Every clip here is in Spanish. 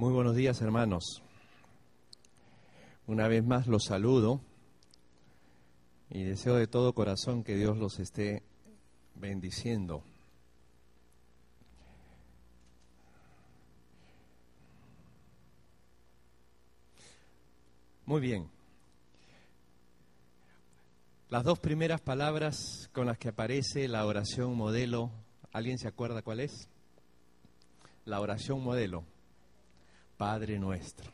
Muy buenos días, hermanos. Una vez más los saludo y deseo de todo corazón que Dios los esté bendiciendo. Muy bien. Las dos primeras palabras con las que aparece la oración modelo, ¿alguien se acuerda cuál es? La oración modelo. Padre nuestro.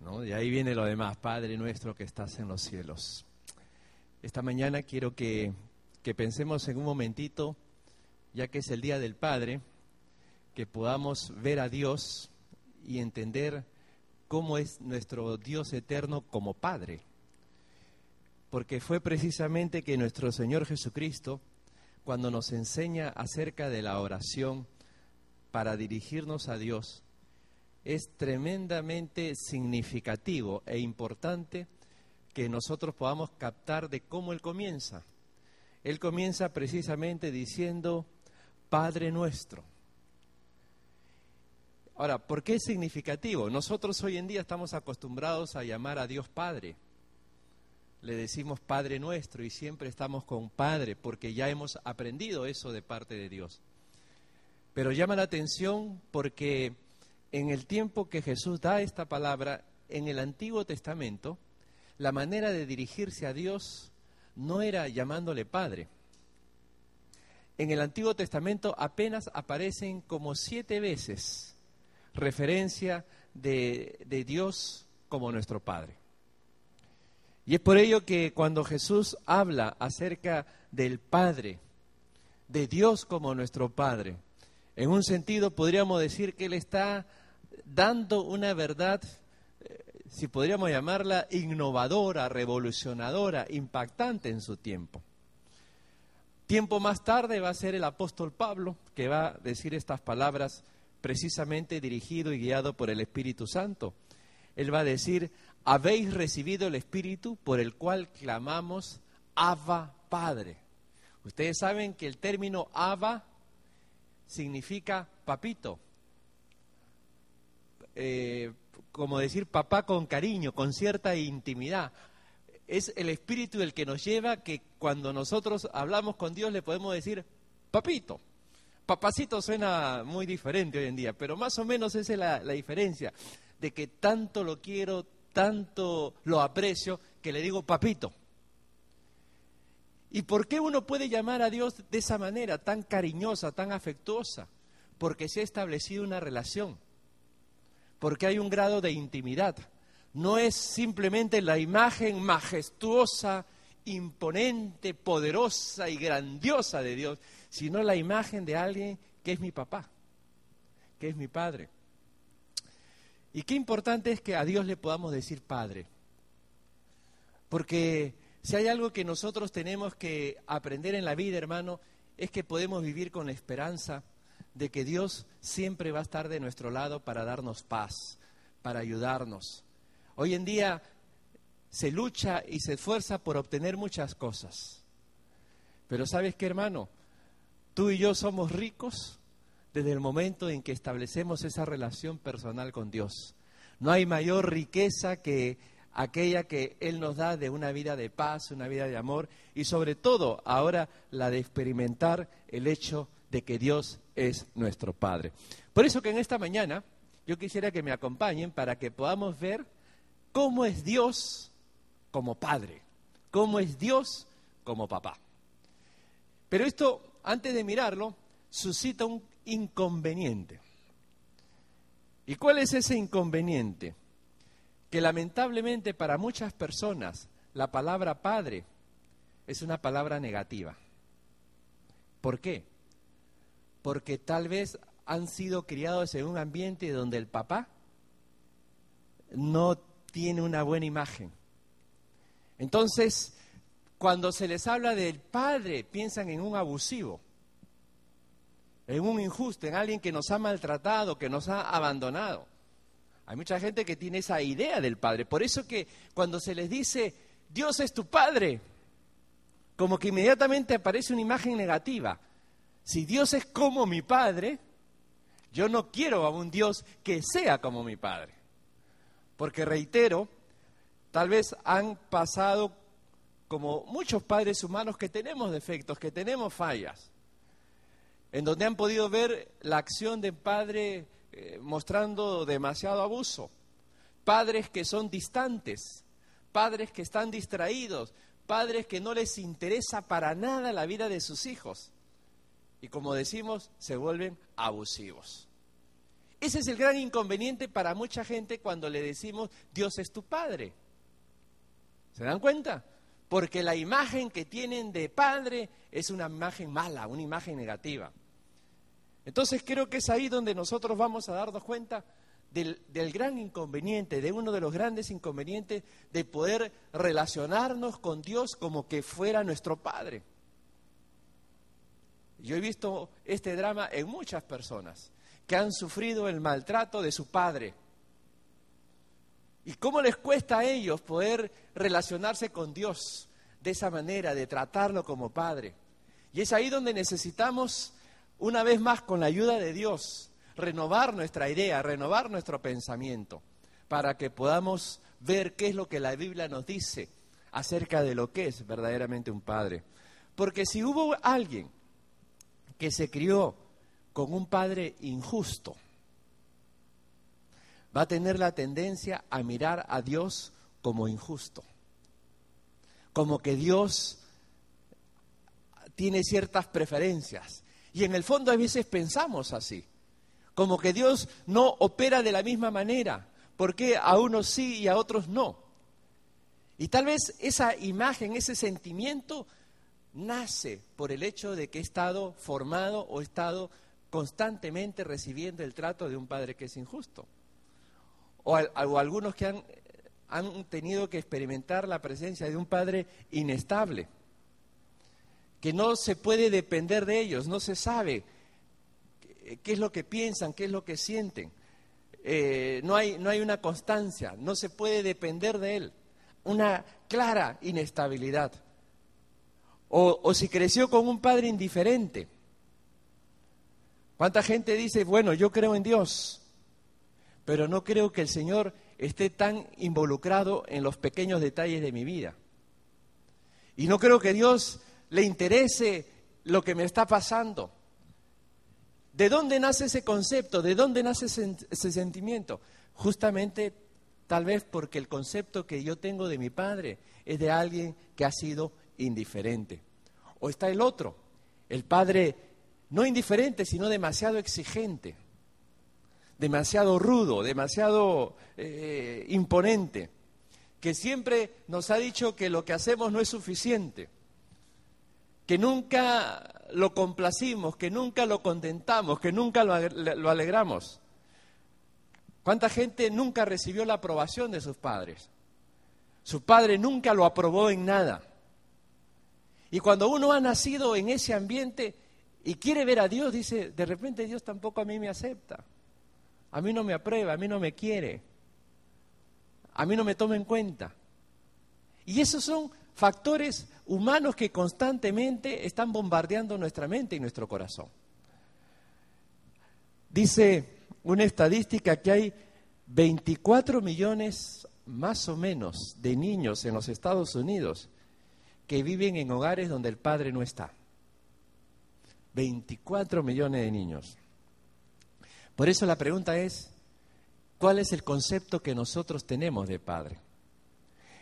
¿No? Ahí viene lo demás, Padre nuestro que estás en los cielos. Esta mañana quiero que, que pensemos en un momentito, ya que es el Día del Padre, que podamos ver a Dios y entender cómo es nuestro Dios eterno como Padre. Porque fue precisamente que nuestro Señor Jesucristo, cuando nos enseña acerca de la oración para dirigirnos a Dios, es tremendamente significativo e importante que nosotros podamos captar de cómo Él comienza. Él comienza precisamente diciendo, Padre nuestro. Ahora, ¿por qué es significativo? Nosotros hoy en día estamos acostumbrados a llamar a Dios Padre. Le decimos Padre nuestro y siempre estamos con Padre porque ya hemos aprendido eso de parte de Dios. Pero llama la atención porque en el tiempo que Jesús da esta palabra, en el Antiguo Testamento, la manera de dirigirse a Dios no era llamándole Padre. En el Antiguo Testamento apenas aparecen como siete veces referencia de, de Dios como nuestro Padre. Y es por ello que cuando Jesús habla acerca del Padre, de Dios como nuestro Padre, en un sentido podríamos decir que Él está dando una verdad, eh, si podríamos llamarla, innovadora, revolucionadora, impactante en su tiempo. Tiempo más tarde va a ser el apóstol Pablo que va a decir estas palabras precisamente dirigido y guiado por el Espíritu Santo. Él va a decir, habéis recibido el Espíritu por el cual clamamos Abba Padre. Ustedes saben que el término Abba significa papito, eh, como decir papá con cariño, con cierta intimidad. Es el espíritu el que nos lleva que cuando nosotros hablamos con Dios le podemos decir papito. Papacito suena muy diferente hoy en día, pero más o menos esa es la, la diferencia, de que tanto lo quiero, tanto lo aprecio, que le digo papito. ¿Y por qué uno puede llamar a Dios de esa manera, tan cariñosa, tan afectuosa? Porque se ha establecido una relación porque hay un grado de intimidad. No es simplemente la imagen majestuosa, imponente, poderosa y grandiosa de Dios, sino la imagen de alguien que es mi papá, que es mi padre. Y qué importante es que a Dios le podamos decir Padre. Porque si hay algo que nosotros tenemos que aprender en la vida, hermano, es que podemos vivir con esperanza de que Dios siempre va a estar de nuestro lado para darnos paz, para ayudarnos. Hoy en día se lucha y se esfuerza por obtener muchas cosas. Pero sabes qué, hermano, tú y yo somos ricos desde el momento en que establecemos esa relación personal con Dios. No hay mayor riqueza que aquella que Él nos da de una vida de paz, una vida de amor y sobre todo ahora la de experimentar el hecho de que Dios es nuestro Padre. Por eso que en esta mañana yo quisiera que me acompañen para que podamos ver cómo es Dios como Padre, cómo es Dios como papá. Pero esto, antes de mirarlo, suscita un inconveniente. ¿Y cuál es ese inconveniente? Que lamentablemente para muchas personas la palabra padre es una palabra negativa. ¿Por qué? Porque tal vez han sido criados en un ambiente donde el papá no tiene una buena imagen. Entonces, cuando se les habla del padre, piensan en un abusivo, en un injusto, en alguien que nos ha maltratado, que nos ha abandonado. Hay mucha gente que tiene esa idea del padre. Por eso que cuando se les dice, Dios es tu padre, como que inmediatamente aparece una imagen negativa. Si Dios es como mi Padre, Yo no quiero a un Dios que sea como mi Padre. Porque reitero, tal vez han pasado como muchos padres humanos que tenemos defectos, que tenemos fallas, en donde han podido ver la acción de padre eh, mostrando demasiado abuso, padres que son distantes, padres que están distraídos, padres que no les interesa para nada la vida de sus hijos. Y como decimos, se vuelven abusivos. Ese es el gran inconveniente para mucha gente cuando le decimos, Dios es tu Padre. ¿Se dan cuenta? Porque la imagen que tienen de Padre es una imagen mala, una imagen negativa. Entonces creo que es ahí donde nosotros vamos a darnos cuenta del, gran inconveniente, de uno de los grandes inconvenientes de poder relacionarnos con Dios como que fuera nuestro Padre. Yo he visto este drama en muchas personas que han sufrido el maltrato de su padre. ¿Y cómo les cuesta a ellos poder relacionarse con Dios de esa manera, de tratarlo como Padre? Y es ahí donde necesitamos, una vez más, con la ayuda de Dios, renovar nuestra idea, renovar nuestro pensamiento, para que podamos ver qué es lo que la Biblia nos dice acerca de lo que es verdaderamente un padre. Porque si hubo alguien que se crió con un padre injusto, va a tener la tendencia a mirar a Dios como injusto, como que Dios tiene ciertas preferencias. Y en el fondo a veces pensamos así como que Dios no opera de la misma manera, porque a unos sí y a otros no. Y tal vez esa imagen, ese sentimiento, nace por el hecho de que he estado formado o he estado constantemente recibiendo el trato de un padre que es injusto. O, algunos que han, han tenido que experimentar la presencia de un padre inestable, que no se puede depender de ellos, no se sabe qué es lo que piensan, qué es lo que sienten. Eh, no, hay, no hay una constancia, no se puede depender de él. Una clara inestabilidad. O, si creció con un padre indiferente. ¿Cuánta gente dice, bueno, yo creo en Dios, pero no creo que el Señor esté tan involucrado en los pequeños detalles de mi vida? Y no creo que Dios le interese lo que me está pasando. ¿De dónde nace ese concepto? ¿De dónde nace ese, sentimiento? Justamente tal vez porque el concepto que yo tengo de mi padre es de alguien que ha sido indiferente. O está el otro, el padre no indiferente, sino demasiado exigente, demasiado rudo, demasiado eh, imponente, que siempre nos ha dicho que lo que hacemos no es suficiente, que nunca lo complacimos, que nunca lo contentamos, que nunca lo, alegramos. ¿Cuánta gente nunca recibió la aprobación de sus padres? Su padre nunca lo aprobó en nada. Y cuando uno ha nacido en ese ambiente y quiere ver a Dios, dice, de repente Dios tampoco a mí me acepta. A mí no me aprueba, a mí no me quiere. A mí no me toma en cuenta. Y esos son factores humanos que constantemente están bombardeando nuestra mente y nuestro corazón. Dice una estadística que hay 24 millones más o menos de niños en los Estados Unidos que viven en hogares donde el padre no está. 24 millones de niños. Por eso la pregunta es, ¿cuál es el concepto que nosotros tenemos de padre?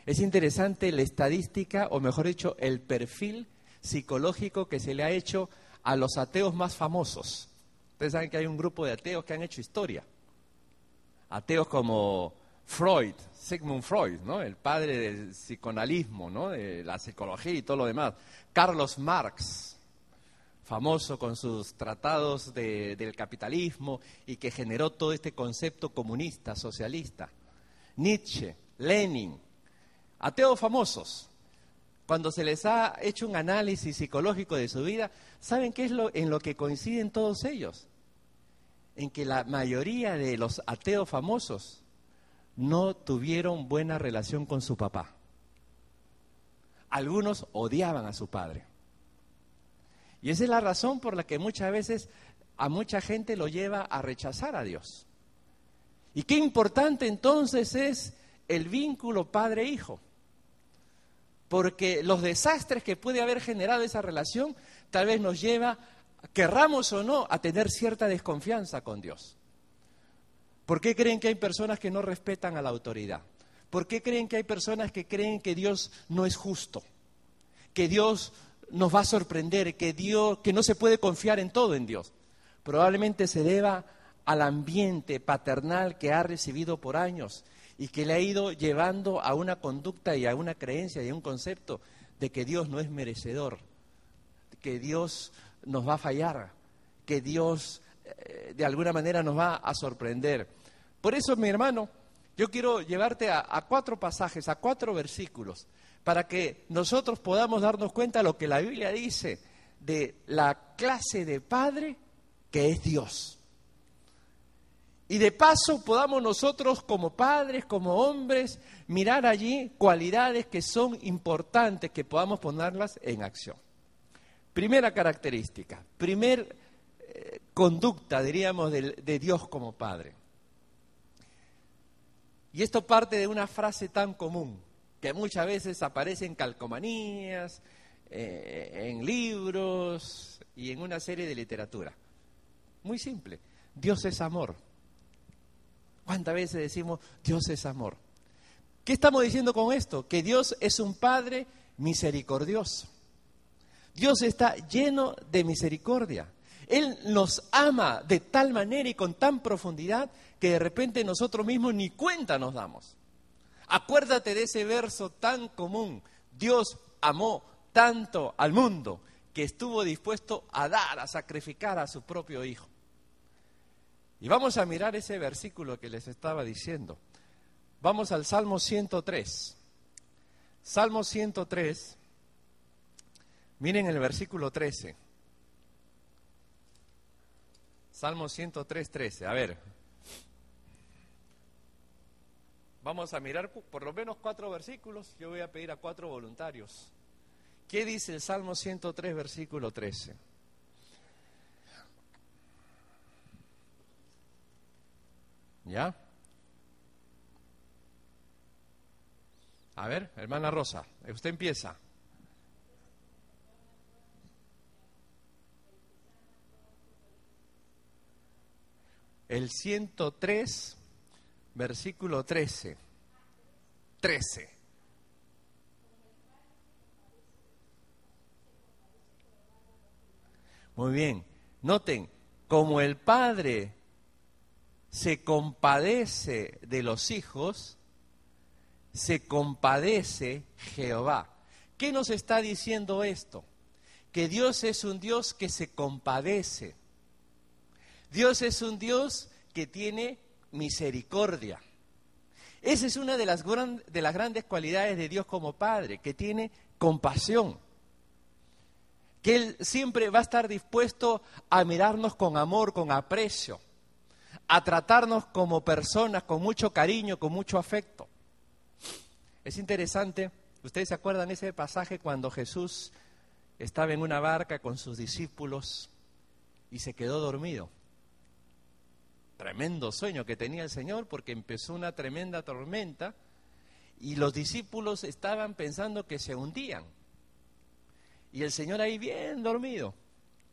Es interesante la estadística, o mejor dicho, el perfil psicológico que se le ha hecho a los ateos más famosos. Ustedes saben que hay un grupo de ateos que han hecho historia. Ateos como Freud, Sigmund Freud, el padre del psicoanalismo, ¿no? de la psicología y todo lo demás. Carlos Marx, famoso con sus tratados del capitalismo y que generó todo este concepto comunista, socialista. Nietzsche, Lenin, ateos famosos, cuando se les ha hecho un análisis psicológico de su vida, ¿saben qué es lo en lo que coinciden todos ellos? En que la mayoría de los ateos famosos no tuvieron buena relación con su papá. Algunos odiaban a su padre. Y esa es la razón por la que muchas veces a mucha gente lo lleva a rechazar a Dios. Y qué importante entonces es el vínculo padre-hijo. Porque los desastres que puede haber generado esa relación tal vez nos lleva, querramos o no, a tener cierta desconfianza con Dios. ¿Por qué creen que hay personas que no respetan a la autoridad? ¿Por qué creen que hay personas que creen que Dios no es justo? Que Dios nos va a sorprender, que Dios, que no se puede confiar en todo en Dios. Probablemente se deba al ambiente paternal que ha recibido por años y que le ha ido llevando a una conducta y a una creencia y a un concepto de que Dios no es merecedor, que Dios nos va a fallar, que Dios de alguna manera nos va a sorprender. Por eso, mi hermano, yo quiero llevarte a, a, cuatro pasajes, a cuatro versículos, para que nosotros podamos darnos cuenta de lo que la Biblia dice de la clase de padre que es Dios. Y de paso podamos nosotros como padres, como hombres, mirar allí cualidades que son importantes, que podamos ponerlas en acción. Primera característica, primer conducta, diríamos, de, de, Dios como Padre. Y esto parte de una frase tan común, que muchas veces aparece en calcomanías, eh, en libros y en una serie de literatura. Muy simple, Dios es amor. ¿Cuántas veces decimos Dios es amor? ¿Qué estamos diciendo con esto? Que Dios es un Padre misericordioso. Dios está lleno de misericordia. Él nos ama de tal manera y con tan profundidad que de repente nosotros mismos ni cuenta nos damos. Acuérdate de ese verso tan común. Dios amó tanto al mundo que estuvo dispuesto a dar, a sacrificar a su propio Hijo. Y vamos a mirar ese versículo que les estaba diciendo. Vamos al Salmo 103. Salmo 103. Miren el versículo 13. Salmo 103, 13. A ver. Vamos a mirar por lo menos cuatro versículos. Yo voy a pedir a cuatro voluntarios. ¿Qué dice el Salmo 103, versículo 13? ¿Ya? A ver, hermana Rosa, usted empieza. El 103, versículo 13. 13. Muy bien. Noten, como el Padre se compadece de los hijos, se compadece Jehová. ¿Qué nos está diciendo esto? Que Dios es un Dios que se compadece. Dios es un Dios que tiene misericordia. Esa es una de las, de las grandes cualidades de Dios como Padre, que tiene compasión. Que Él siempre va a estar dispuesto a mirarnos con amor, con aprecio a tratarnos como personas con mucho cariño, con mucho afecto. Es interesante, ustedes se acuerdan ese pasaje cuando Jesús estaba en una barca con sus discípulos y se quedó dormido. Tremendo sueño que tenía el Señor porque empezó una tremenda tormenta y los discípulos estaban pensando que se hundían. Y el Señor ahí bien dormido,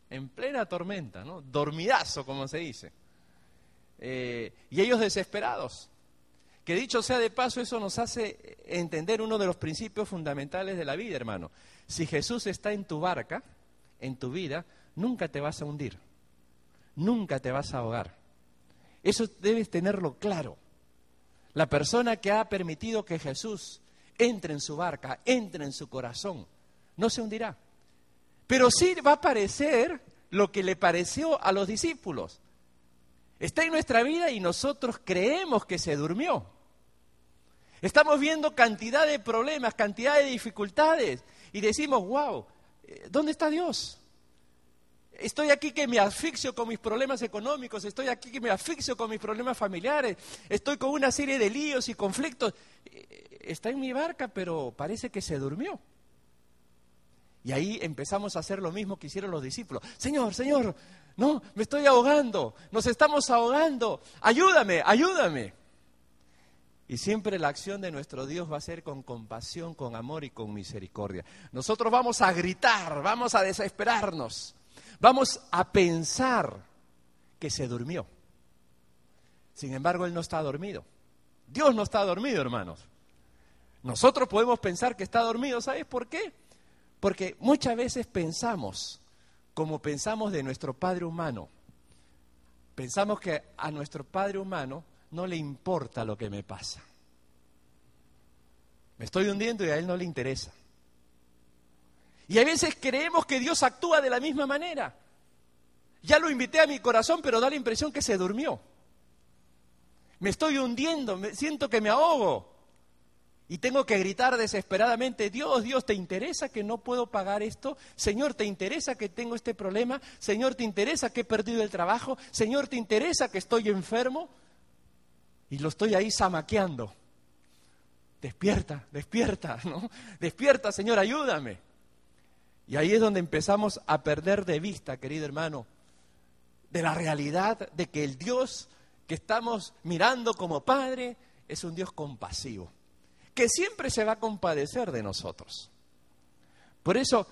en plena tormenta, ¿no? Dormidazo, como se dice. Eh, y ellos desesperados. Que dicho sea de paso, eso nos hace entender uno de los principios fundamentales de la vida, hermano. Si Jesús está en tu barca, en tu vida, nunca te vas a hundir, nunca te vas a ahogar. Eso debes tenerlo claro. La persona que ha permitido que Jesús entre en su barca, entre en su corazón, no se hundirá. Pero sí va a parecer lo que le pareció a los discípulos. Está en nuestra vida y nosotros creemos que se durmió. Estamos viendo cantidad de problemas, cantidad de dificultades y decimos, wow, eh, ¿dónde está Dios? Estoy aquí que me asfixio con mis problemas económicos, estoy aquí que me asfixio con mis problemas familiares, estoy con una serie de líos y conflictos. Eh, está en mi barca, pero parece que se durmió. Y ahí empezamos a hacer lo mismo que hicieron los discípulos. Señor, Señor, no, me estoy ahogando, nos estamos ahogando, ayúdame, ayúdame. Y siempre la acción de nuestro Dios va a ser con compasión, con amor y con misericordia. Nosotros vamos a gritar, vamos a desesperarnos, vamos a pensar que se durmió. Sin embargo, Él no está dormido. Dios no está dormido, hermanos. Nosotros podemos pensar que está dormido, ¿sabes por qué? Porque muchas veces pensamos como pensamos de nuestro Padre humano. Pensamos que a nuestro Padre humano no le importa lo que me pasa. Me estoy hundiendo y a Él no le interesa. Y a veces creemos que Dios actúa de la misma manera. Ya lo invité a mi corazón, pero da la impresión que se durmió. Me estoy hundiendo, me siento que me ahogo. Y tengo que gritar desesperadamente, Dios, Dios, ¿te interesa que no puedo pagar esto? Señor, ¿te interesa que tengo este problema? Señor, ¿te interesa que he perdido el trabajo? Señor, ¿te interesa que estoy enfermo? y lo estoy ahí zamaqueando. Despierta, despierta, ¿no? Despierta, Señor, ayúdame. Y ahí es donde empezamos a perder de vista, querido hermano, de la realidad de que el Dios que estamos mirando como Padre es un Dios compasivo, que siempre se va a compadecer de nosotros. Por eso,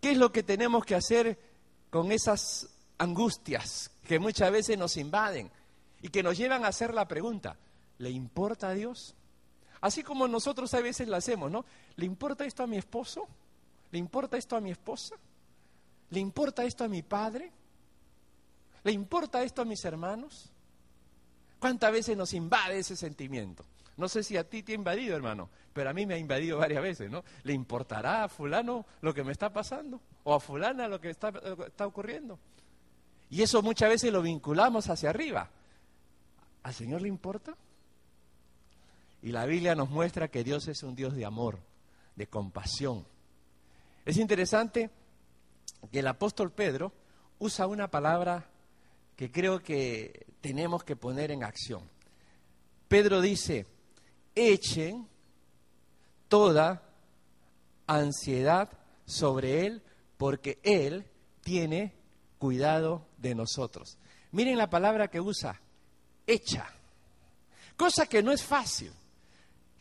¿qué es lo que tenemos que hacer con esas angustias que muchas veces nos invaden? y que nos llevan a hacer la pregunta, ¿le importa a Dios? Así como nosotros a veces la hacemos, ¿no? ¿Le importa esto a mi esposo? ¿Le importa esto a mi esposa? ¿Le importa esto a mi padre? ¿Le importa esto a mis hermanos? ¿Cuántas veces nos invade ese sentimiento? No sé si a ti te ha invadido, hermano, pero a mí me ha invadido varias veces, ¿no? ¿Le importará a fulano lo que me está pasando? ¿O a fulana lo que está, está ocurriendo? Y eso muchas veces lo vinculamos hacia arriba. ¿Al Señor le importa? Y la Biblia nos muestra que Dios es un Dios de amor, de compasión. Es interesante que el apóstol Pedro usa una palabra que creo que tenemos que poner en acción. Pedro dice, echen toda ansiedad sobre Él porque Él tiene cuidado de nosotros. Miren la palabra que usa, hecha. Cosa que no es fácil.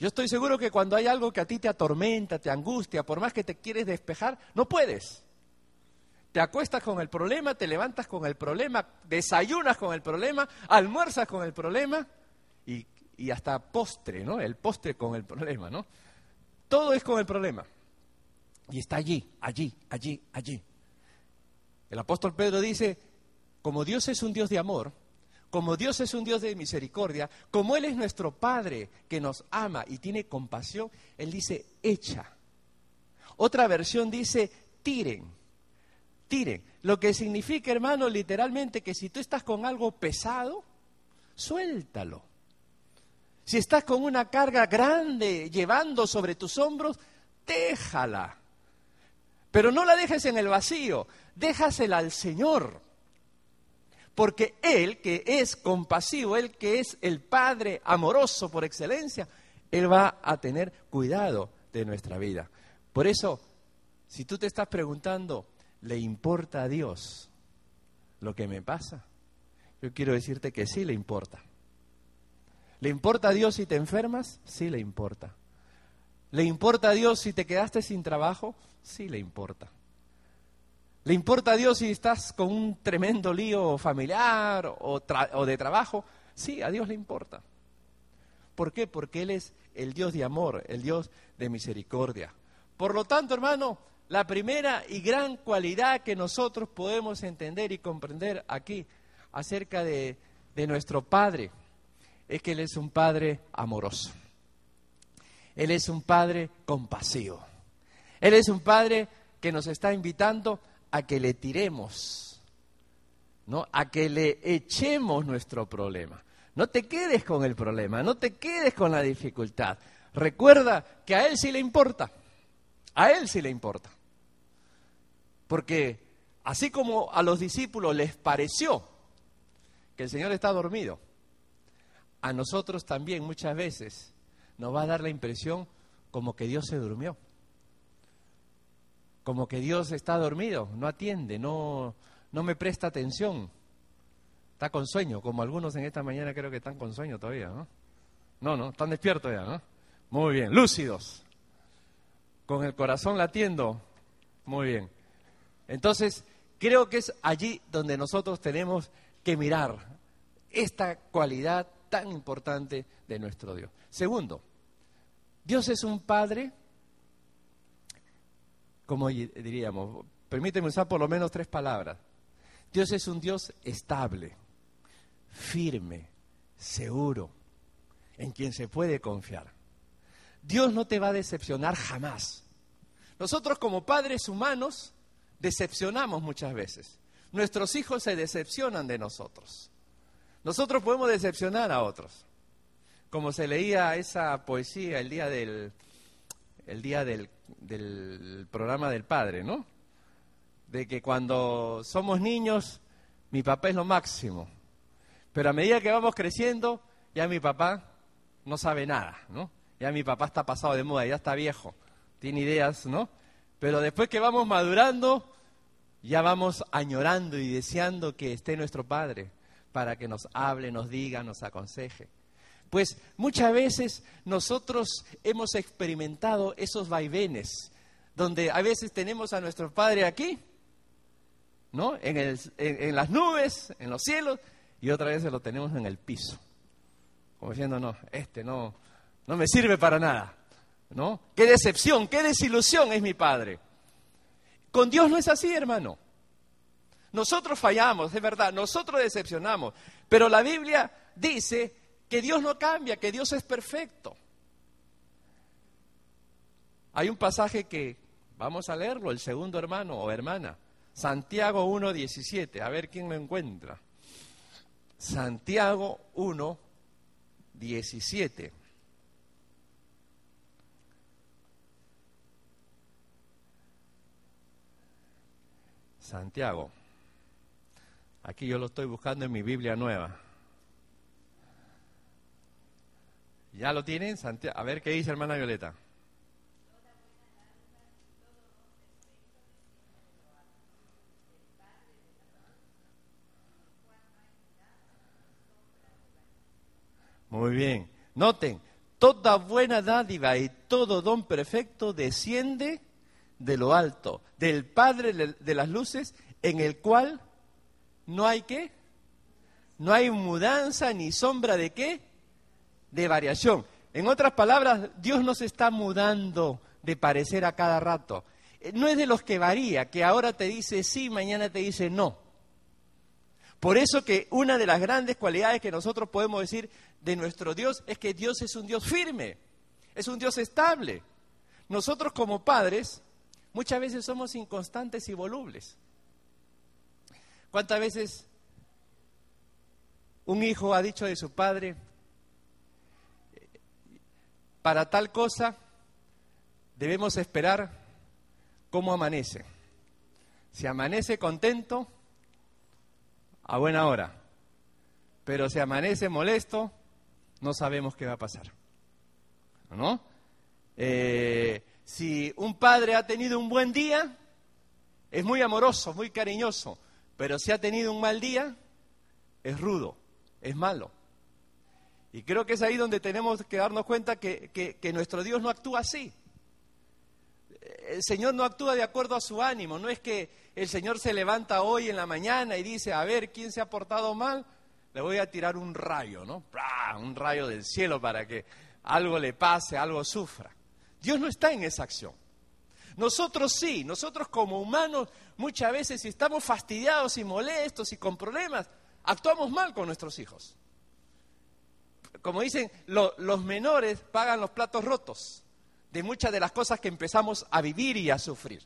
Yo estoy seguro que cuando hay algo que a ti te atormenta, te angustia, por más que te quieres despejar, no puedes. Te acuestas con el problema, te levantas con el problema, desayunas con el problema, almuerzas con el problema y, y hasta postre, ¿no? El postre con el problema, ¿no? Todo es con el problema. Y está allí, allí, allí, allí. El apóstol Pedro dice, como Dios es un Dios de amor, como Dios es un Dios de misericordia, como Él es nuestro Padre que nos ama y tiene compasión, Él dice, echa. Otra versión dice, tiren, tiren. Lo que significa, hermano, literalmente que si tú estás con algo pesado, suéltalo. Si estás con una carga grande llevando sobre tus hombros, déjala. Pero no la dejes en el vacío, déjasela al Señor. Porque Él, que es compasivo, Él que es el Padre amoroso por excelencia, Él va a tener cuidado de nuestra vida. Por eso, si tú te estás preguntando, ¿le importa a Dios lo que me pasa? Yo quiero decirte que sí le importa. ¿Le importa a Dios si te enfermas? Sí le importa. ¿Le importa a Dios si te quedaste sin trabajo? Sí le importa. ¿Le importa a Dios si estás con un tremendo lío familiar o, de trabajo? Sí, a Dios le importa. ¿Por qué? Porque Él es el Dios de amor, el Dios de misericordia. Por lo tanto, hermano, la primera y gran cualidad que nosotros podemos entender y comprender aquí acerca de, de nuestro Padre es que Él es un Padre amoroso. Él es un Padre compasivo. Él es un Padre que nos está invitando a que le tiremos, ¿no? A que le echemos nuestro problema. No te quedes con el problema, no te quedes con la dificultad. Recuerda que a Él sí le importa, a Él sí le importa. Porque así como a los discípulos les pareció que el Señor está dormido, a nosotros también muchas veces nos va a dar la impresión como que Dios se durmió. Como que Dios está dormido, no atiende, no, no me presta atención. Está con sueño, como algunos en esta mañana creo que están con sueño todavía, ¿no? No, no, están despiertos ya, ¿no? Muy bien, lúcidos, con el corazón latiendo, muy bien. Entonces, creo que es allí donde nosotros tenemos que mirar esta cualidad tan importante de nuestro Dios. Segundo, Dios es un Padre, como diríamos, permíteme usar por lo menos tres palabras. Dios es un Dios estable, firme, seguro, en quien se puede confiar. Dios no te va a decepcionar jamás. Nosotros como padres humanos decepcionamos muchas veces. Nuestros hijos se decepcionan de nosotros. Nosotros podemos decepcionar a otros. Como se leía esa poesía el día del, el día del, del programa del padre, ¿no? De que cuando somos niños, mi papá es lo máximo. Pero a medida que vamos creciendo, ya mi papá no sabe nada, ¿no? Ya mi papá está pasado de moda, ya está viejo, tiene ideas, ¿no? Pero después que vamos madurando, ya vamos añorando y deseando que esté nuestro Padre para que nos hable, nos diga, nos aconseje. Pues muchas veces nosotros hemos experimentado esos vaivenes, donde a veces tenemos a nuestro Padre aquí, ¿no? En, en, las nubes, en los cielos, y otra vez lo tenemos en el piso. Como diciendo, no, este no, no me sirve para nada. ¿No? Qué decepción, qué desilusión es mi Padre. Con Dios no es así, hermano. Nosotros fallamos, es verdad, nosotros decepcionamos, pero la Biblia dice que Dios no cambia, que Dios es perfecto. Hay un pasaje que vamos a leerlo, el segundo hermano o hermana, Santiago 1.17, a ver quién lo encuentra. Santiago 1.17. Santiago. Aquí yo lo estoy buscando en mi Biblia nueva. ¿Ya lo tienen? A ver qué dice hermana Violeta. Muy bien. Noten, toda buena dádiva y todo don perfecto desciende de lo alto, del Padre de las luces, en el cual no hay qué, no hay mudanza ni sombra de qué, de variación. En otras palabras, Dios no se está mudando de parecer a cada rato. Eh, no es de los que varía, que ahora te dice sí, mañana te dice no. Por eso que una de las grandes cualidades que nosotros podemos decir de nuestro Dios es que Dios es un Dios firme, es un Dios estable. Nosotros como padres Muchas veces somos inconstantes y volubles. ¿Cuántas veces un hijo ha dicho de su padre, para tal cosa debemos esperar cómo amanece? Si amanece contento, a buena hora. Pero si amanece molesto, no sabemos qué va a pasar. ¿No? Eh, si un padre ha tenido un buen día, es muy amoroso, muy cariñoso, pero si ha tenido un mal día, es rudo, es malo. Y creo que es ahí donde tenemos que darnos cuenta que, que, nuestro Dios no actúa así. El Señor no actúa de acuerdo a su ánimo, no es que el Señor se levanta hoy en la mañana y dice, a ver, ¿quién se ha portado mal? Le voy a tirar un rayo, ¿no? Un rayo del cielo para que algo le pase, algo sufra. Dios no está en esa acción. Nosotros sí, nosotros como humanos muchas veces si estamos fastidiados y molestos y con problemas, actuamos mal con nuestros hijos. Como dicen, los menores pagan los platos rotos de muchas de las cosas que empezamos a vivir y a sufrir.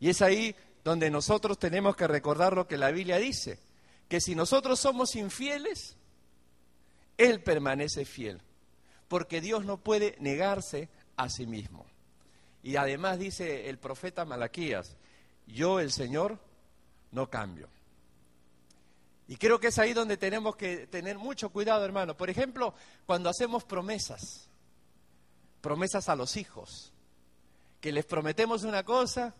Y es ahí donde nosotros tenemos que recordar lo que la Biblia dice, que si nosotros somos infieles, Él permanece fiel porque Dios no puede negarse a sí mismo. Y además dice el profeta Malaquías, yo el Señor no cambio. Y creo que es ahí donde tenemos que tener mucho cuidado, hermano. Por ejemplo, cuando hacemos promesas, promesas a los hijos, que les prometemos una cosa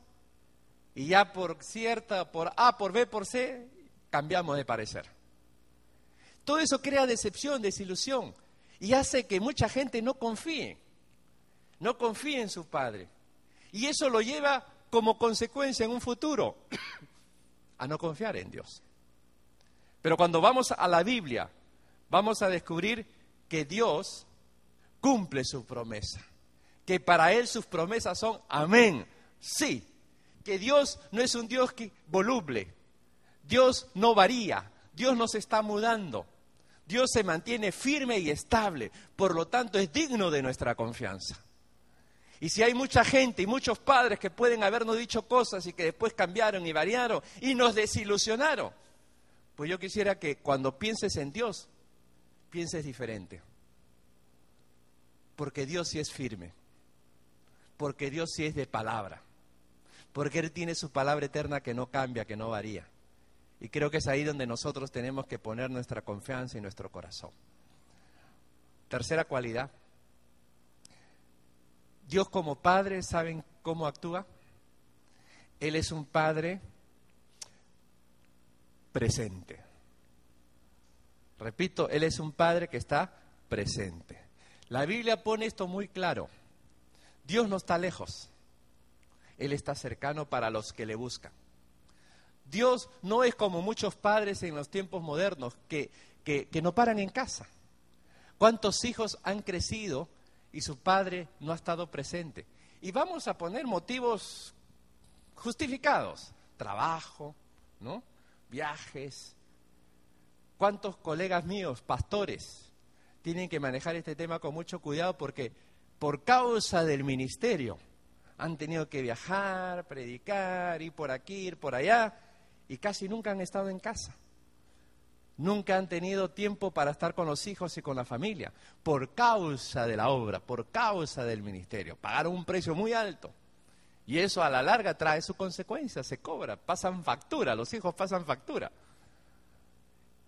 y ya por cierta, por A, por B, por C, cambiamos de parecer. Todo eso crea decepción, desilusión y hace que mucha gente no confíe, no confíe en su padre. Y eso lo lleva como consecuencia en un futuro a no confiar en Dios. Pero cuando vamos a la Biblia, vamos a descubrir que Dios cumple su promesa, que para Él sus promesas son amén, sí, que Dios no es un Dios que, voluble, Dios no varía, Dios no se está mudando, Dios se mantiene firme y estable, por lo tanto es digno de nuestra confianza. Y si hay mucha gente y muchos padres que pueden habernos dicho cosas y que después cambiaron y variaron y nos desilusionaron, pues yo quisiera que cuando pienses en Dios, pienses diferente. Porque Dios sí es firme. Porque Dios sí es de palabra. Porque Él tiene su palabra eterna que no cambia, que no varía. Y creo que es ahí donde nosotros tenemos que poner nuestra confianza y nuestro corazón. Tercera cualidad. Dios como Padre, ¿saben cómo actúa? Él es un Padre presente. Repito, Él es un Padre que está presente. La Biblia pone esto muy claro. Dios no está lejos. Él está cercano para los que le buscan. Dios no es como muchos padres en los tiempos modernos que, que, que no paran en casa. ¿Cuántos hijos han crecido y su padre no ha estado presente? Y vamos a poner motivos justificados. Trabajo, ¿no? Viajes. ¿Cuántos colegas míos, pastores, tienen que manejar este tema con mucho cuidado porque por causa del ministerio han tenido que viajar, predicar, ir por aquí, ir por allá y casi nunca han estado en casa? Nunca han tenido tiempo para estar con los hijos y con la familia, por causa de la obra, por causa del ministerio. Pagaron un precio muy alto. Y eso a la larga trae su consecuencia, se cobra, pasan factura, los hijos pasan factura.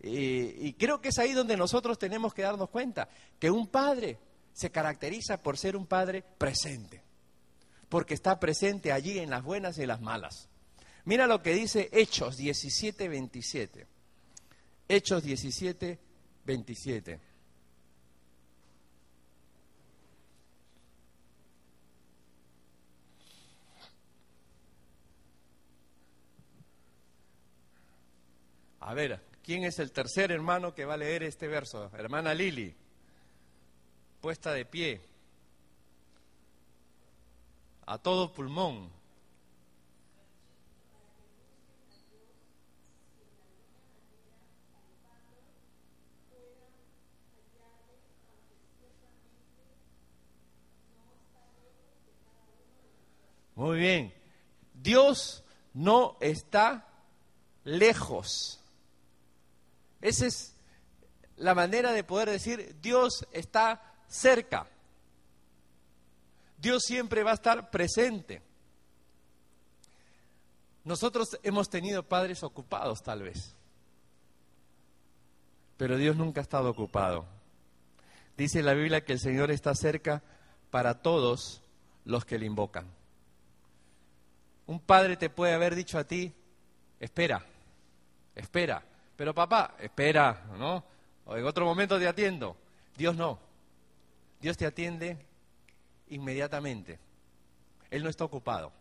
Y, creo que es ahí donde nosotros tenemos que darnos cuenta que un padre se caracteriza por ser un padre presente, porque está presente allí en las buenas y en las malas. Mira lo que dice Hechos 17, 27. Hechos 17, 27. A ver, ¿quién es el tercer hermano que va a leer este verso? Hermana Lili, puesta de pie, a todo pulmón. Muy bien. Dios no está lejos. Esa es la manera de poder decir, Dios está cerca. Dios siempre va a estar presente. Nosotros hemos tenido padres ocupados tal vez, pero Dios nunca ha estado ocupado. Dice la Biblia que el Señor está cerca para todos los que le invocan. Un padre te puede haber dicho a ti, espera, espera, pero papá, espera, ¿no? O en otro momento te atiendo. Dios no. Dios te atiende inmediatamente. Él no está ocupado.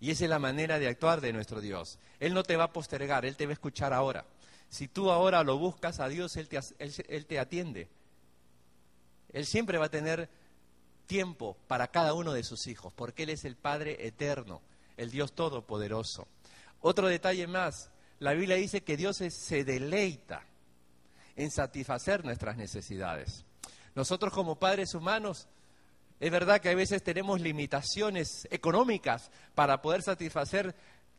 Y esa es la manera de actuar de nuestro Dios. Él no te va a postergar, Él te va a escuchar ahora. Si tú ahora lo buscas a Dios, Él te, él te atiende. Él siempre va a tener tiempo para cada uno de sus hijos, porque Él es el Padre eterno, el Dios todopoderoso. Otro detalle más, la Biblia dice que Dios se deleita en satisfacer nuestras necesidades. Nosotros como padres humanos, es verdad que a veces tenemos limitaciones económicas para poder satisfacer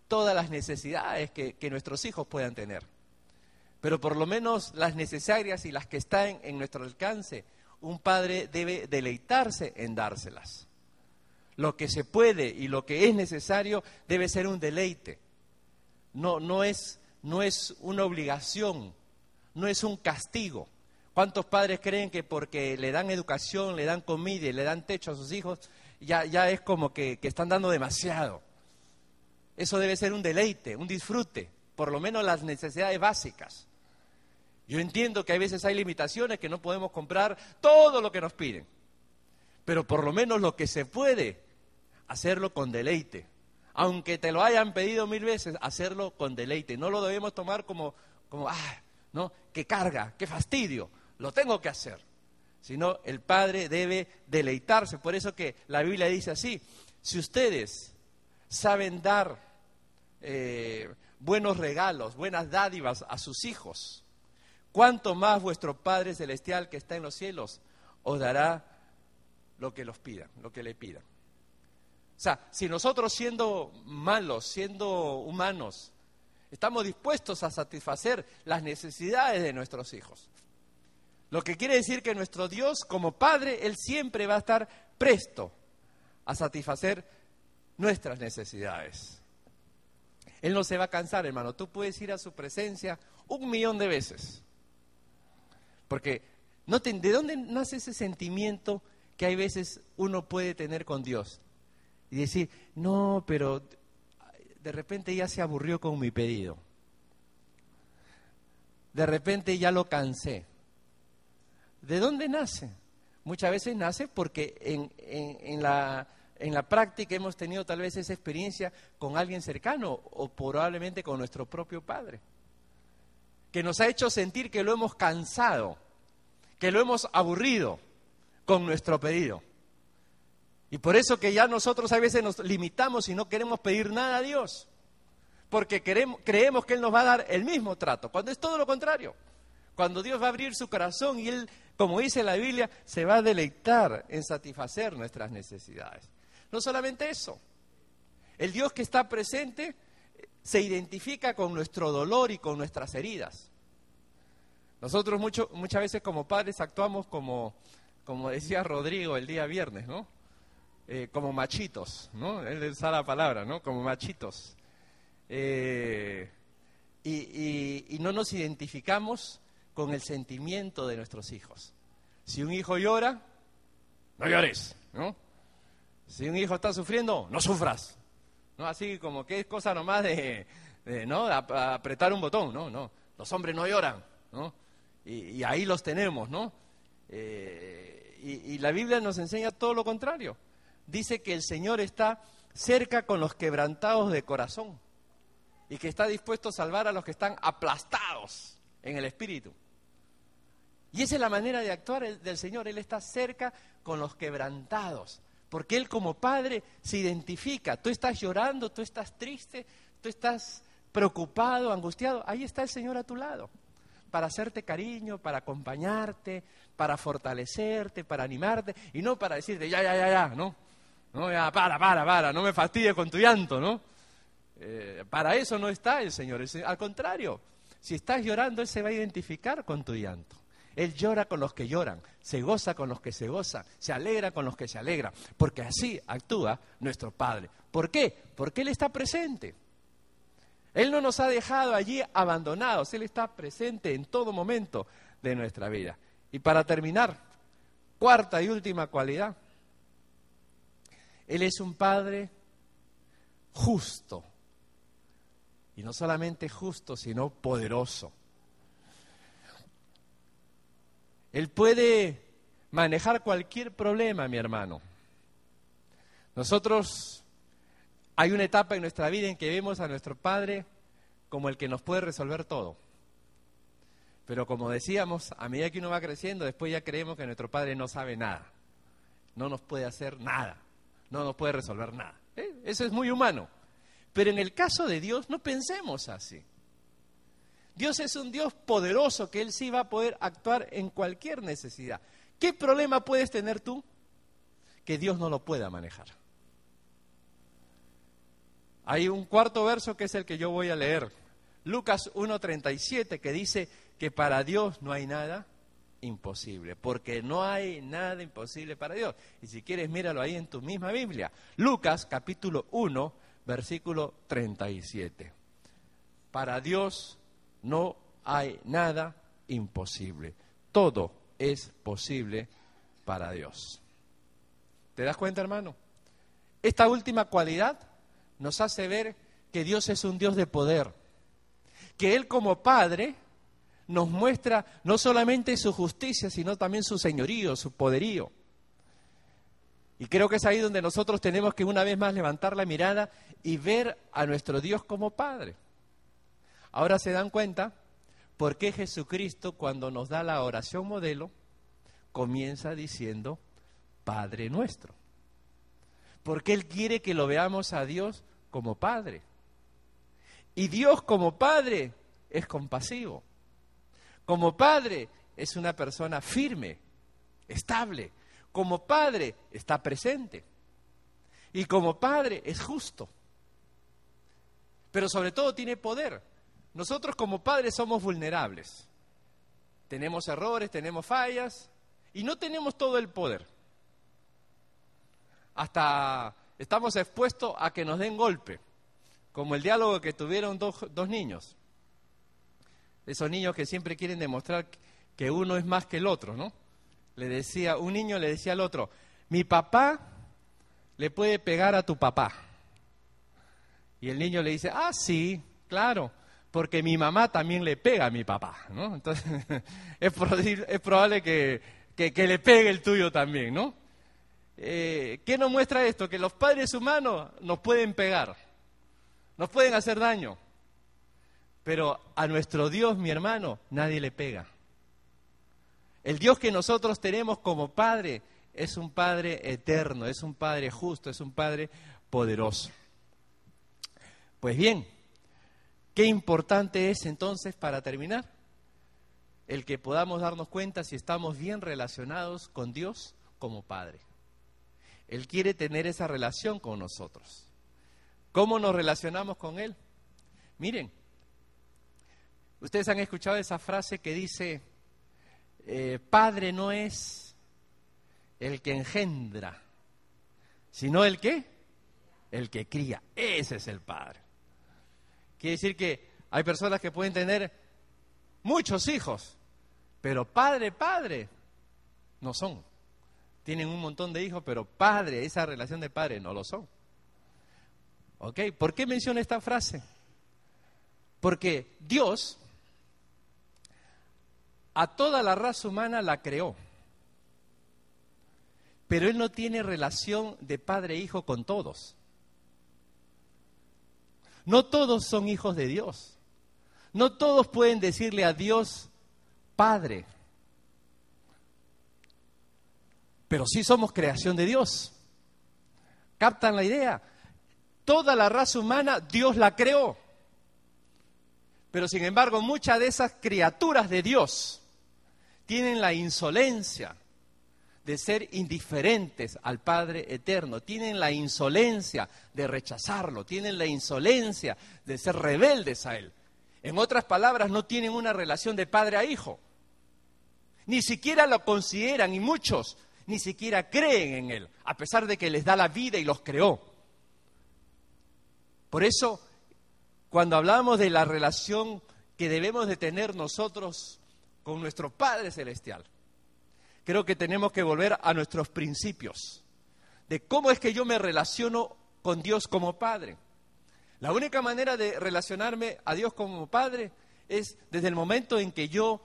todas las necesidades que, nuestros hijos puedan tener. Pero por lo menos las necesarias y las que están en nuestro alcance, un padre debe deleitarse en dárselas. Lo que se puede y lo que es necesario debe ser un deleite no, no, es, no es una obligación, no es un castigo. ¿Cuántos padres creen que porque le dan educación, le dan comida y le dan techo a sus hijos, ya, ya es como que, que están dando demasiado. Eso debe ser un deleite, un disfrute, por lo menos las necesidades básicas. Yo entiendo que hay veces hay limitaciones que no podemos comprar todo lo que nos piden, pero por lo menos lo que se puede, hacerlo con deleite. Aunque te lo hayan pedido mil veces, hacerlo con deleite. No lo debemos tomar como, como ah, no, qué carga, qué fastidio, lo tengo que hacer. Sino el Padre debe deleitarse. Por eso que la Biblia dice así, si ustedes saben dar eh, buenos regalos, buenas dádivas a sus hijos, ¿cuánto más vuestro Padre Celestial que está en los cielos os dará lo que los pidan, lo que le pidan? O sea, si nosotros siendo malos, siendo humanos, estamos dispuestos a satisfacer las necesidades de nuestros hijos, lo que quiere decir que nuestro Dios como Padre, Él siempre va a estar presto a satisfacer nuestras necesidades. Él no se va a cansar, hermano. Tú puedes ir a su presencia un millón de veces. Porque, noten, ¿de dónde nace ese sentimiento que hay veces uno puede tener con Dios? Y decir, no, pero de repente ya se aburrió con mi pedido. De repente ya lo cansé. ¿De dónde nace? Muchas veces nace porque en, en, la, en la práctica hemos tenido tal vez esa experiencia con alguien cercano o probablemente con nuestro propio padre, que nos ha hecho sentir que lo hemos cansado, que lo hemos aburrido con nuestro pedido. Y por eso que ya nosotros a veces nos limitamos y no queremos pedir nada a Dios. Porque queremos, creemos que Él nos va a dar el mismo trato, cuando es todo lo contrario. Cuando Dios va a abrir su corazón y Él, como dice la Biblia, se va a deleitar en satisfacer nuestras necesidades. No solamente eso, el Dios que está presente se identifica con nuestro dolor y con nuestras heridas. Nosotros muchas veces como padres actuamos como, como decía Rodrigo el día viernes, ¿no? Eh, como machitos, ¿no? Él usa la palabra, ¿no? Como machitos. Eh, y, no nos identificamos con el sentimiento de nuestros hijos. Si un hijo llora, no llores, ¿no? Si un hijo está sufriendo, no sufras. ¿No? Así como que es cosa nomás de, ¿no? apretar un botón, ¿no? No, los hombres no lloran, ¿no? Y, ahí los tenemos, ¿no? Eh, y la Biblia nos enseña todo lo contrario dice que el Señor está cerca con los quebrantados de corazón y que está dispuesto a salvar a los que están aplastados en el espíritu. Y esa es la manera de actuar del Señor. Él está cerca con los quebrantados, porque Él como Padre se identifica. Tú estás llorando, tú estás triste, tú estás preocupado, angustiado. Ahí está el Señor a tu lado, para hacerte cariño, para acompañarte, para fortalecerte, para animarte, y no para decirte, ya, ya, ya, ya, ¿no? No, ya, para, para, para, no me fastidies con tu llanto, ¿no? Eh, para eso no está el Señor. al contrario, si estás llorando, Él se va a identificar con tu llanto. Él llora con los que lloran, se goza con los que se gozan, se alegra con los que se alegran, porque así actúa nuestro Padre. ¿Por qué? Porque Él está presente. Él no nos ha dejado allí abandonados, Él está presente en todo momento de nuestra vida. Y para terminar, cuarta y última cualidad, él es un Padre justo. Y no solamente justo, sino poderoso. Él puede manejar cualquier problema, mi hermano. Nosotros hay una etapa en nuestra vida en que vemos a nuestro Padre como el que nos puede resolver todo. Pero como decíamos, a medida que uno va creciendo, después ya creemos que nuestro Padre no sabe nada, no nos puede hacer nada no nos puede resolver nada. ¿eh? Eso es muy humano. Pero en el caso de Dios no pensemos así. Dios es un Dios poderoso que Él sí va a poder actuar en cualquier necesidad. ¿Qué problema puedes tener tú que Dios no lo pueda manejar? Hay un cuarto verso que es el que yo voy a leer. Lucas 1.37 que dice que para Dios no hay nada imposible, porque no hay nada imposible para Dios. Y si quieres, míralo ahí en tu misma Biblia. Lucas capítulo 1, versículo 37. Para Dios no hay nada imposible. Todo es posible para Dios. ¿Te das cuenta, hermano? Esta última cualidad nos hace ver que Dios es un Dios de poder, que Él como Padre nos muestra no solamente su justicia, sino también su señorío, su poderío. Y creo que es ahí donde nosotros tenemos que una vez más levantar la mirada y ver a nuestro Dios como Padre. Ahora se dan cuenta por qué Jesucristo cuando nos da la oración modelo comienza diciendo Padre nuestro. Porque Él quiere que lo veamos a Dios como Padre. Y Dios como Padre es compasivo. Como Padre es una persona firme, estable, como padre está presente. Y como padre es justo. Pero sobre todo tiene poder. Nosotros como padres somos vulnerables. Tenemos errores, tenemos fallas y no tenemos todo el poder. Hasta estamos expuestos a que nos den golpe, como el diálogo que tuvieron dos, niños. Esos niños que siempre quieren demostrar que uno es más que el otro, ¿no? le decía, un niño le decía al otro, mi papá le puede pegar a tu papá. Y el niño le dice, ah, sí, claro, porque mi mamá también le pega a mi papá, ¿no? Entonces, es, probable, que, le pegue el tuyo también, ¿no? Eh, ¿Qué nos muestra esto? Que los padres humanos nos pueden pegar, nos pueden hacer daño, pero a nuestro Dios, mi hermano, nadie le pega. El Dios que nosotros tenemos como Padre es un Padre eterno, es un Padre justo, es un Padre poderoso. Pues bien, qué importante es entonces para terminar el que podamos darnos cuenta si estamos bien relacionados con Dios como Padre. Él quiere tener esa relación con nosotros. ¿Cómo nos relacionamos con Él? Miren, ustedes han escuchado esa frase que dice, eh, padre no es el que engendra, sino el que, el que cría. Ese es el padre. Quiere decir que hay personas que pueden tener muchos hijos, pero padre, padre, no son. Tienen un montón de hijos, pero padre, esa relación de padre, no lo son. ¿Ok? ¿Por qué menciono esta frase? Porque Dios a toda la raza humana la creó. Pero Él no tiene relación de padre e hijo con todos. No todos son hijos de Dios. No todos pueden decirle a Dios Padre. Pero sí somos creación de Dios. ¿Captan la idea? Toda la raza humana Dios la creó. Pero sin embargo, muchas de esas criaturas de Dios tienen la insolencia de ser indiferentes al Padre Eterno, tienen la insolencia de rechazarlo, tienen la insolencia de ser rebeldes a Él. En otras palabras, no tienen una relación de padre a hijo. Ni siquiera lo consideran y muchos ni siquiera creen en Él, a pesar de que les da la vida y los creó. Por eso, cuando hablamos de la relación que debemos de tener nosotros con nuestro Padre Celestial. Creo que tenemos que volver a nuestros principios de cómo es que yo me relaciono con Dios como Padre. La única manera de relacionarme a Dios como Padre es desde el momento en que yo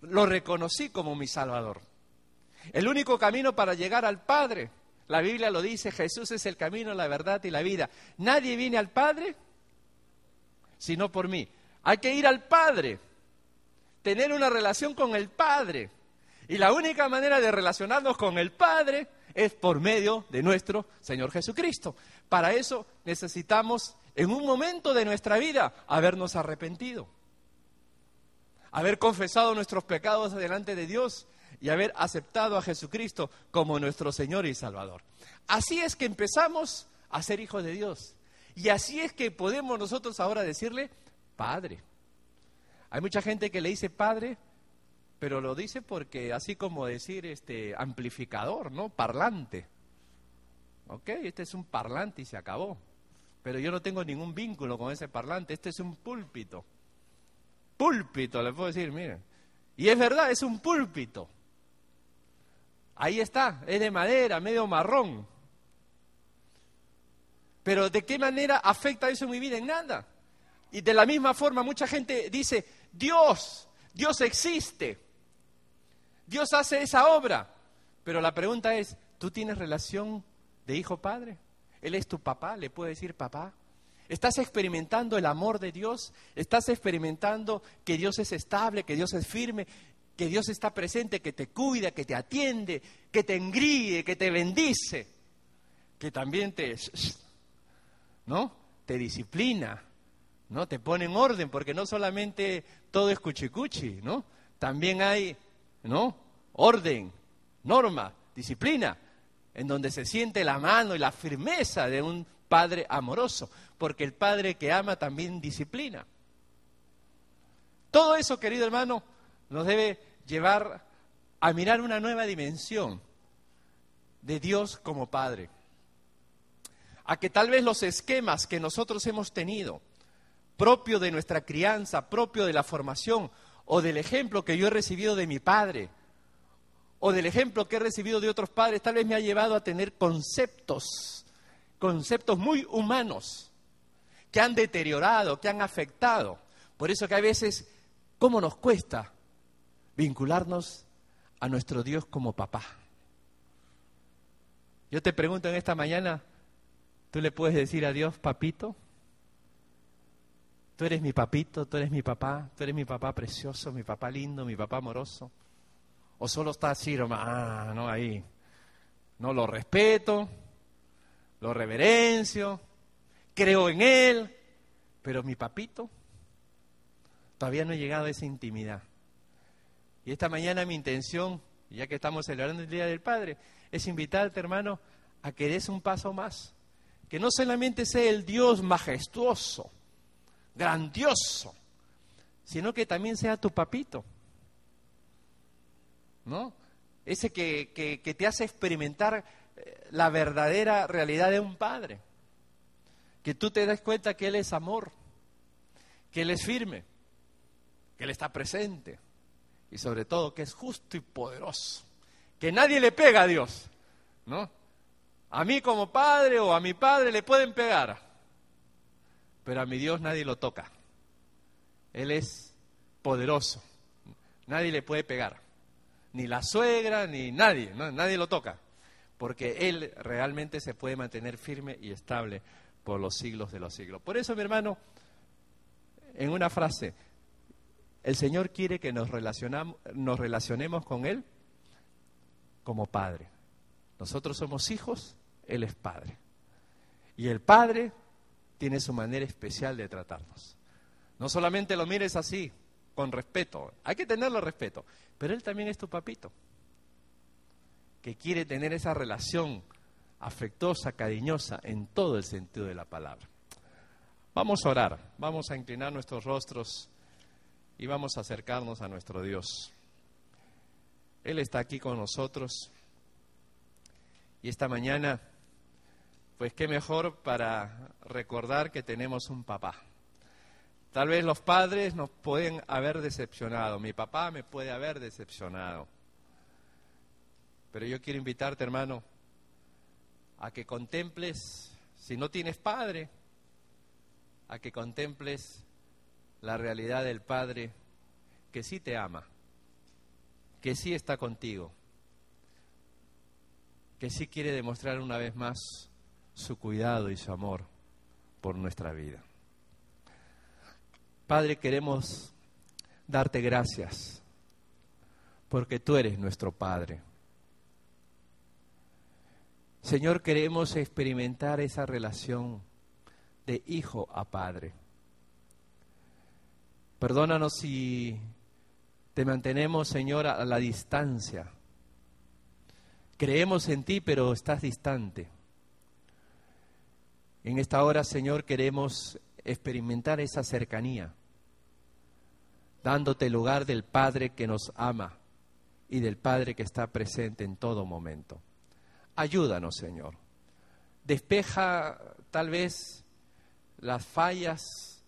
lo reconocí como mi Salvador. El único camino para llegar al Padre, la Biblia lo dice, Jesús es el camino, la verdad y la vida. Nadie viene al Padre sino por mí. Hay que ir al Padre tener una relación con el Padre. Y la única manera de relacionarnos con el Padre es por medio de nuestro Señor Jesucristo. Para eso necesitamos en un momento de nuestra vida habernos arrepentido, haber confesado nuestros pecados delante de Dios y haber aceptado a Jesucristo como nuestro Señor y Salvador. Así es que empezamos a ser hijos de Dios. Y así es que podemos nosotros ahora decirle, Padre. Hay mucha gente que le dice padre, pero lo dice porque así como decir este amplificador, ¿no? Parlante. Ok, este es un parlante y se acabó. Pero yo no tengo ningún vínculo con ese parlante. Este es un púlpito. Púlpito, le puedo decir, miren. Y es verdad, es un púlpito. Ahí está, es de madera, medio marrón. Pero ¿de qué manera afecta eso en mi vida? En nada. Y de la misma forma mucha gente dice, Dios, Dios existe, Dios hace esa obra. Pero la pregunta es, ¿tú tienes relación de hijo-padre? Él es tu papá, le puede decir papá. ¿Estás experimentando el amor de Dios? ¿Estás experimentando que Dios es estable, que Dios es firme, que Dios está presente, que te cuida, que te atiende, que te engríe, que te bendice, que también te, ¿no? Te disciplina, ¿no? Te pone en orden, porque no solamente todo es cuchicuchi, ¿no? También hay, ¿no? Orden, norma, disciplina, en donde se siente la mano y la firmeza de un padre amoroso, porque el padre que ama también disciplina. Todo eso, querido hermano, nos debe llevar a mirar una nueva dimensión de Dios como Padre. A que tal vez los esquemas que nosotros hemos tenido, propio de nuestra crianza, propio de la formación, o del ejemplo que yo he recibido de mi padre, o del ejemplo que he recibido de otros padres, tal vez me ha llevado a tener conceptos, conceptos muy humanos, que han deteriorado, que han afectado. Por eso que a veces, ¿cómo nos cuesta vincularnos a nuestro Dios como papá? Yo te pregunto en esta mañana, ¿tú le puedes decir a Dios, papito? Tú eres mi papito, tú eres mi papá, tú eres mi papá precioso, mi papá lindo, mi papá amoroso. O solo está así, ah, no, ahí. No lo respeto, lo reverencio, creo en él, pero mi papito todavía no he llegado a esa intimidad. Y esta mañana mi intención, ya que estamos celebrando el Día del Padre, es invitarte, hermano, a que des un paso más. Que no solamente sea el Dios majestuoso, grandioso, sino que también sea tu papito. ¿No? Ese que, que, te hace experimentar eh, la verdadera realidad de un padre. Que tú te des cuenta que Él es amor, que Él es firme, que Él está presente y sobre todo que es justo y poderoso. Que nadie le pega a Dios, ¿no? A mí como padre o a mi padre le pueden pegar, pero a mi Dios nadie lo toca. Él es poderoso. Nadie le puede pegar. Ni la suegra, ni nadie. Nadie lo toca. Porque Él realmente se puede mantener firme y estable por los siglos de los siglos. Por eso, mi hermano, en una frase, el Señor quiere que nos, nos relacionemos con Él como Padre. Nosotros somos hijos, Él es Padre. Y el Padre tiene su manera especial de tratarnos. No solamente lo mires así, con respeto, hay que tenerlo respeto, pero Él también es tu papito, que quiere tener esa relación afectuosa, cariñosa, en todo el sentido de la palabra. Vamos a orar, vamos a inclinar nuestros rostros y vamos a acercarnos a nuestro Dios. Él está aquí con nosotros y esta mañana pues qué mejor para recordar que tenemos un papá. Tal vez los padres nos pueden haber decepcionado, mi papá me puede haber decepcionado. Pero yo quiero invitarte, hermano, a que contemples, si no tienes padre, a que contemples la realidad del Padre que sí te ama, que sí está contigo, que sí quiere demostrar una vez más su cuidado y su amor por nuestra vida. Padre, queremos darte gracias porque tú eres nuestro Padre. Señor, queremos experimentar esa relación de hijo a padre. Perdónanos si te mantenemos, Señor, a la distancia. Creemos en ti, pero estás distante. En esta hora, Señor, queremos experimentar esa cercanía, dándote lugar del Padre que nos ama y del Padre que está presente en todo momento. Ayúdanos, Señor. Despeja tal vez las fallas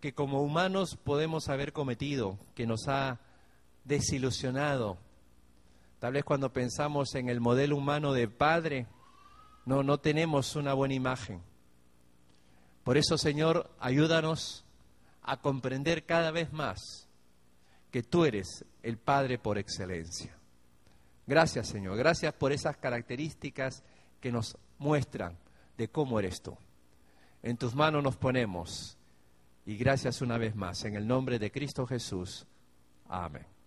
que como humanos podemos haber cometido, que nos ha desilusionado. Tal vez cuando pensamos en el modelo humano de Padre, no, no tenemos una buena imagen Por eso, Señor, ayúdanos a comprender cada vez más que tú eres el Padre por excelencia. Gracias, Señor. Gracias por esas características que nos muestran de cómo eres tú. En tus manos nos ponemos y gracias una vez más. En el nombre de Cristo Jesús. Amén.